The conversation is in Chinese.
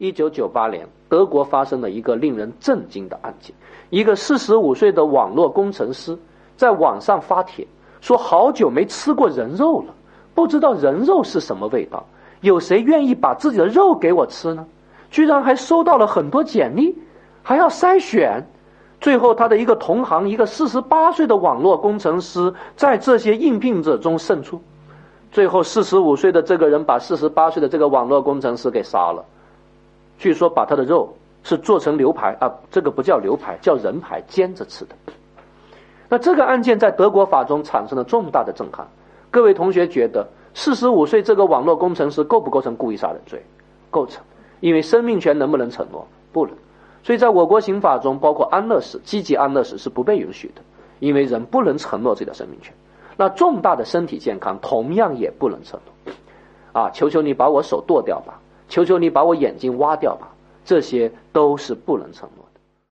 一九九八年，德国发生了一个令人震惊的案件：一个四十五岁的网络工程师在网上发帖，说好久没吃过人肉了，不知道人肉是什么味道，有谁愿意把自己的肉给我吃呢？居然还收到了很多简历，还要筛选。最后，他的一个同行，一个四十八岁的网络工程师，在这些应聘者中胜出。最后，四十五岁的这个人把四十八岁的这个网络工程师给杀了。据说把他的肉是做成牛排啊，这个不叫牛排，叫人排，煎着吃的。那这个案件在德国法中产生了重大的震撼。各位同学觉得，四十五岁这个网络工程师构不构成故意杀人罪？构成，因为生命权能不能承诺？不能。所以，在我国刑法中，包括安乐死、积极安乐死是不被允许的，因为人不能承诺自己的生命权。那重大的身体健康同样也不能承诺。啊，求求你把我手剁掉吧，求求你把我眼睛挖掉吧，这些都是不能承诺。